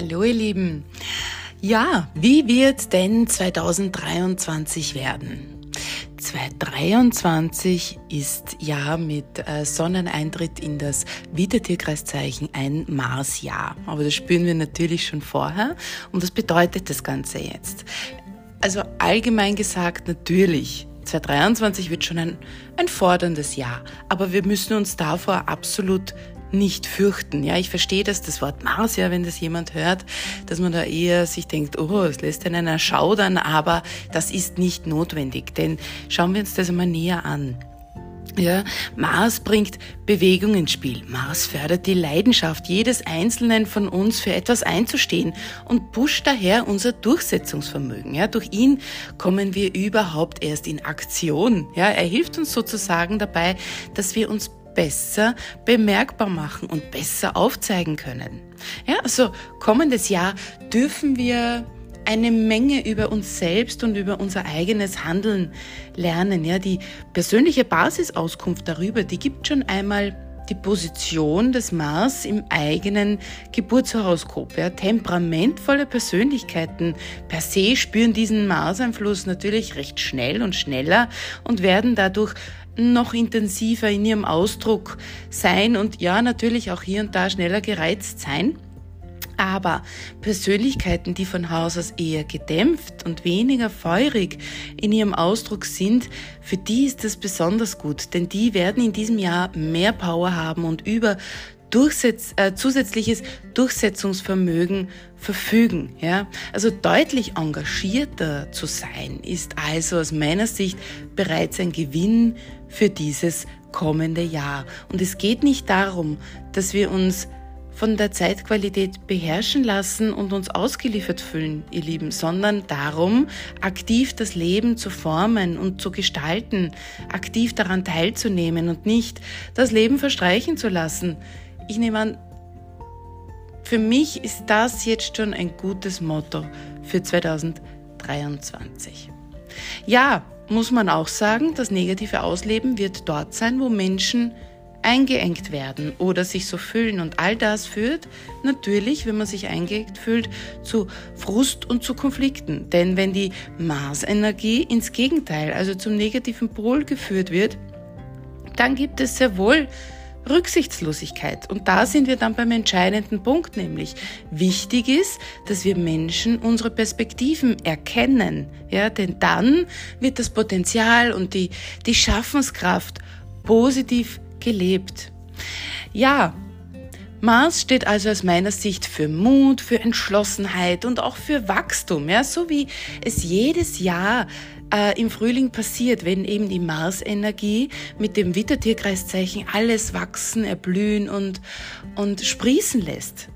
Hallo ihr Lieben. Ja, wie wird denn 2023 werden? 2023 ist ja mit äh, Sonneneintritt in das Wiedertierkreiszeichen ein Marsjahr. Aber das spüren wir natürlich schon vorher. Und was bedeutet das Ganze jetzt? Also allgemein gesagt, natürlich 2023 wird schon ein, ein forderndes Jahr, aber wir müssen uns davor absolut nicht fürchten. Ja, ich verstehe, dass das Wort Mars ja, wenn das jemand hört, dass man da eher sich denkt, oh, es lässt einen erschaudern, aber das ist nicht notwendig, denn schauen wir uns das einmal näher an. Ja, Mars bringt Bewegung ins Spiel. Mars fördert die Leidenschaft jedes Einzelnen von uns für etwas einzustehen und pusht daher unser Durchsetzungsvermögen. Ja, durch ihn kommen wir überhaupt erst in Aktion. Ja, er hilft uns sozusagen dabei, dass wir uns besser bemerkbar machen und besser aufzeigen können. Ja, also kommendes Jahr dürfen wir eine Menge über uns selbst und über unser eigenes Handeln lernen. Ja, die persönliche Basisauskunft darüber, die gibt schon einmal die Position des Mars im eigenen Geburtshoroskop. Ja. Temperamentvolle Persönlichkeiten per se spüren diesen Mars-Einfluss natürlich recht schnell und schneller und werden dadurch noch intensiver in ihrem Ausdruck sein und ja, natürlich auch hier und da schneller gereizt sein. Aber Persönlichkeiten, die von Haus aus eher gedämpft und weniger feurig in ihrem Ausdruck sind, für die ist das besonders gut, denn die werden in diesem Jahr mehr Power haben und über Durchsetz, äh, zusätzliches Durchsetzungsvermögen verfügen. Ja? Also deutlich engagierter zu sein, ist also aus meiner Sicht bereits ein Gewinn für dieses kommende Jahr. Und es geht nicht darum, dass wir uns von der Zeitqualität beherrschen lassen und uns ausgeliefert fühlen, ihr Lieben, sondern darum, aktiv das Leben zu formen und zu gestalten, aktiv daran teilzunehmen und nicht das Leben verstreichen zu lassen. Ich nehme an, für mich ist das jetzt schon ein gutes Motto für 2023. Ja, muss man auch sagen, das negative Ausleben wird dort sein, wo Menschen eingeengt werden oder sich so fühlen. Und all das führt natürlich, wenn man sich eingeengt fühlt, zu Frust und zu Konflikten. Denn wenn die Marsenergie ins Gegenteil, also zum negativen Pol geführt wird, dann gibt es sehr wohl Rücksichtslosigkeit. Und da sind wir dann beim entscheidenden Punkt, nämlich wichtig ist, dass wir Menschen unsere Perspektiven erkennen. Ja, denn dann wird das Potenzial und die, die Schaffenskraft positiv gelebt. Ja, Mars steht also aus meiner Sicht für Mut, für Entschlossenheit und auch für Wachstum, ja, so wie es jedes Jahr äh, im Frühling passiert, wenn eben die Mars-Energie mit dem Wittertierkreiszeichen alles wachsen, erblühen und, und sprießen lässt.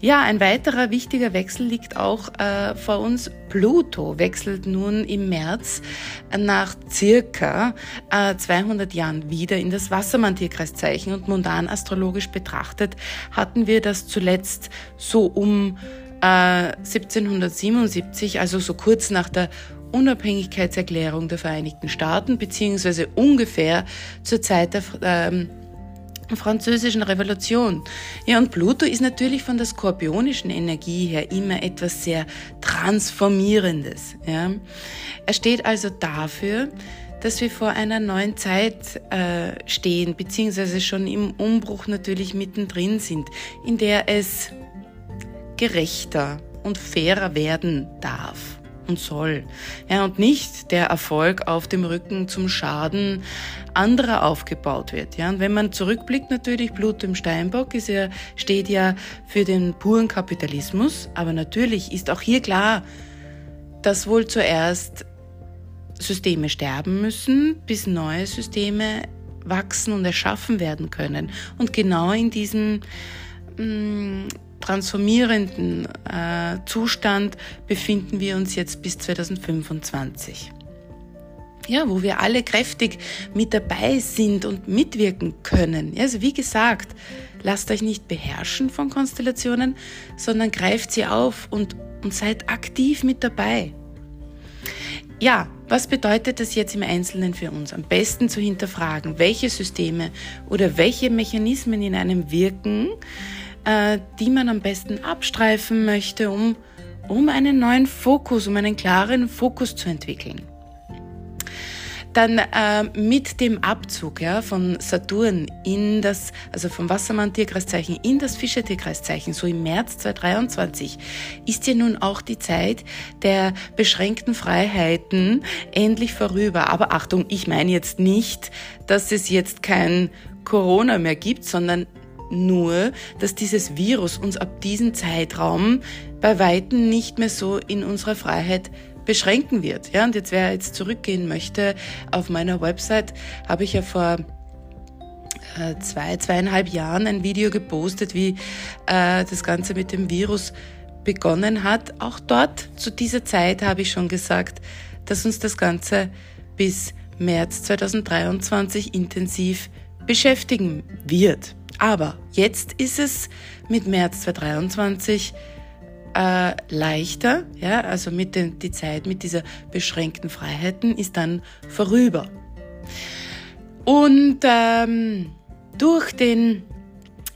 Ja, ein weiterer wichtiger Wechsel liegt auch äh, vor uns. Pluto wechselt nun im März nach circa äh, 200 Jahren wieder in das Wassermann-Tierkreiszeichen und mundan astrologisch betrachtet hatten wir das zuletzt so um äh, 1777, also so kurz nach der Unabhängigkeitserklärung der Vereinigten Staaten, beziehungsweise ungefähr zur Zeit der ähm, französischen Revolution. Ja, und Pluto ist natürlich von der skorpionischen Energie her immer etwas sehr Transformierendes. Ja. Er steht also dafür, dass wir vor einer neuen Zeit äh, stehen, beziehungsweise schon im Umbruch natürlich mittendrin sind, in der es gerechter und fairer werden darf und soll. Ja, und nicht der Erfolg auf dem Rücken zum Schaden anderer aufgebaut wird. Ja, und wenn man zurückblickt, natürlich Blut im Steinbock ist ja, steht ja für den puren Kapitalismus. Aber natürlich ist auch hier klar, dass wohl zuerst Systeme sterben müssen, bis neue Systeme wachsen und erschaffen werden können. Und genau in diesem mm, transformierenden äh, Zustand befinden wir uns jetzt bis 2025. Ja, wo wir alle kräftig mit dabei sind und mitwirken können. Also wie gesagt, lasst euch nicht beherrschen von Konstellationen, sondern greift sie auf und, und seid aktiv mit dabei. Ja, was bedeutet das jetzt im Einzelnen für uns? Am besten zu hinterfragen, welche Systeme oder welche Mechanismen in einem wirken, äh, die man am besten abstreifen möchte, um, um einen neuen Fokus, um einen klaren Fokus zu entwickeln. Dann äh, mit dem Abzug ja, von Saturn in das, also vom Wassermann-Tierkreiszeichen in das Fischer-Tierkreiszeichen, so im März 2023, ist ja nun auch die Zeit der beschränkten Freiheiten endlich vorüber. Aber Achtung, ich meine jetzt nicht, dass es jetzt kein Corona mehr gibt, sondern nur, dass dieses Virus uns ab diesem Zeitraum bei Weitem nicht mehr so in unserer Freiheit beschränken wird. Ja, und jetzt, wer jetzt zurückgehen möchte, auf meiner Website habe ich ja vor äh, zwei, zweieinhalb Jahren ein Video gepostet, wie äh, das Ganze mit dem Virus begonnen hat. Auch dort zu dieser Zeit habe ich schon gesagt, dass uns das Ganze bis März 2023 intensiv beschäftigen wird. Aber jetzt ist es mit März 2023 äh, leichter, ja, also mit den, die Zeit mit dieser beschränkten Freiheiten ist dann vorüber. Und ähm, durch den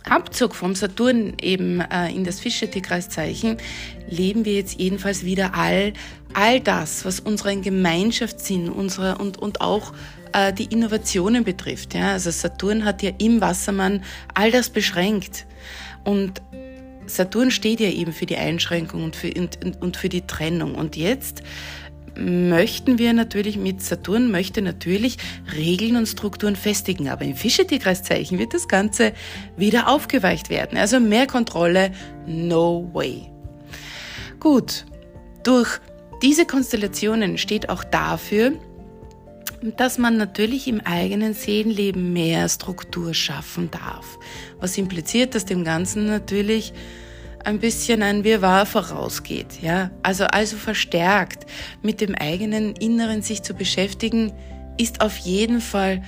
Abzug vom Saturn eben äh, in das Fische-Tierkreiszeichen leben wir jetzt jedenfalls wieder all, all das, was unseren Gemeinschaftssinn unsere, und, und auch äh, die Innovationen betrifft. Ja? Also Saturn hat ja im Wassermann all das beschränkt. Und Saturn steht ja eben für die Einschränkung und für, und, und für die Trennung. Und jetzt möchten wir natürlich mit Saturn, möchte natürlich Regeln und Strukturen festigen. Aber im Fische-Tierkreiszeichen wird das Ganze wieder aufgeweicht werden. Also mehr Kontrolle, no way. Gut, durch diese Konstellationen steht auch dafür, dass man natürlich im eigenen Seelenleben mehr Struktur schaffen darf. Was impliziert, dass dem Ganzen natürlich ein bisschen ein Wirrwarr vorausgeht, ja. Also, also verstärkt mit dem eigenen Inneren sich zu beschäftigen, ist auf jeden Fall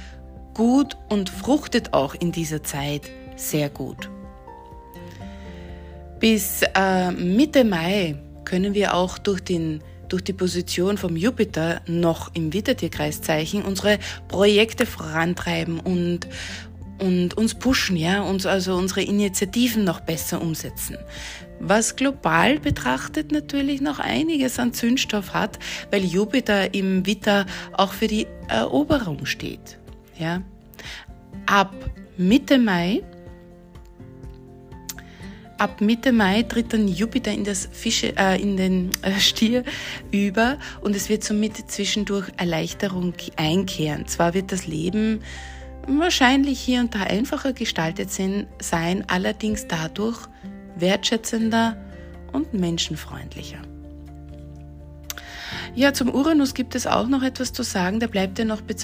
gut und fruchtet auch in dieser Zeit sehr gut. Bis äh, Mitte Mai können wir auch durch den durch die Position vom Jupiter noch im Widdertierkreiszeichen unsere Projekte vorantreiben und, und uns pushen, ja, uns also unsere Initiativen noch besser umsetzen. Was global betrachtet natürlich noch einiges an Zündstoff hat, weil Jupiter im Witter auch für die Eroberung steht, ja. Ab Mitte Mai ab Mitte Mai tritt dann Jupiter in das Fische, äh, in den äh, Stier über und es wird somit zwischendurch Erleichterung einkehren. Zwar wird das Leben wahrscheinlich hier und da einfacher gestaltet sein, allerdings dadurch wertschätzender und menschenfreundlicher. Ja, zum Uranus gibt es auch noch etwas zu sagen. Der bleibt ja noch bis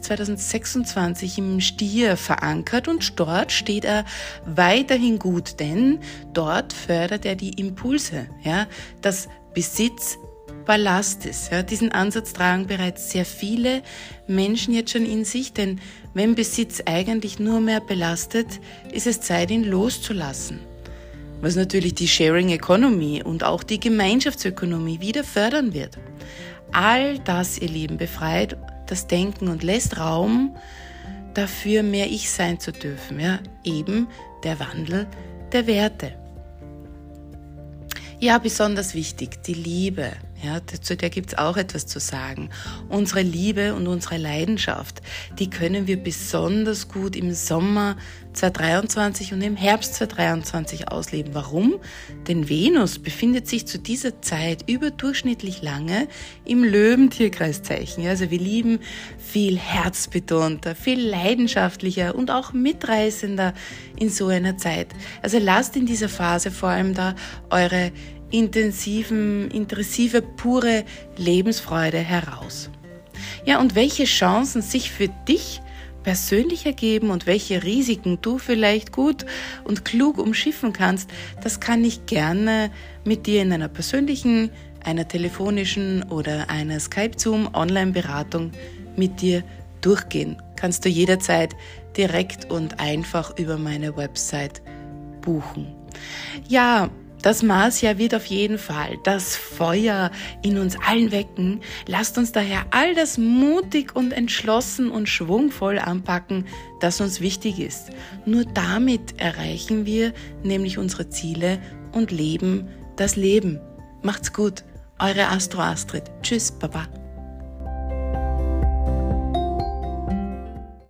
2026 im Stier verankert und dort steht er weiterhin gut, denn dort fördert er die Impulse, ja, das Besitz Ballastes. Ja, diesen Ansatz tragen bereits sehr viele Menschen jetzt schon in sich, denn wenn Besitz eigentlich nur mehr belastet, ist es Zeit, ihn loszulassen. Was natürlich die Sharing Economy und auch die Gemeinschaftsökonomie wieder fördern wird. All das, ihr Lieben, befreit das Denken und lässt Raum dafür, mehr Ich sein zu dürfen. Ja, eben der Wandel der Werte. Ja, besonders wichtig, die Liebe. Ja, zu der gibt's auch etwas zu sagen. Unsere Liebe und unsere Leidenschaft, die können wir besonders gut im Sommer 2023 und im Herbst 2023 ausleben. Warum? Denn Venus befindet sich zu dieser Zeit überdurchschnittlich lange im Löwentierkreiszeichen. Also wir lieben viel herzbetonter, viel leidenschaftlicher und auch mitreißender in so einer Zeit. Also lasst in dieser Phase vor allem da eure intensiven, intensive, pure Lebensfreude heraus. Ja, und welche Chancen sich für dich persönlich ergeben und welche Risiken du vielleicht gut und klug umschiffen kannst, das kann ich gerne mit dir in einer persönlichen, einer telefonischen oder einer Skype-Zoom-Online-Beratung mit dir durchgehen. Kannst du jederzeit direkt und einfach über meine Website buchen. Ja, Das Marsjahr wird auf jeden Fall das Feuer in uns allen wecken. Lasst uns daher all das mutig und entschlossen und schwungvoll anpacken, das uns wichtig ist. Nur damit erreichen wir nämlich unsere Ziele und leben das Leben. Macht's gut. Eure Astro Astrid. Tschüss, Baba.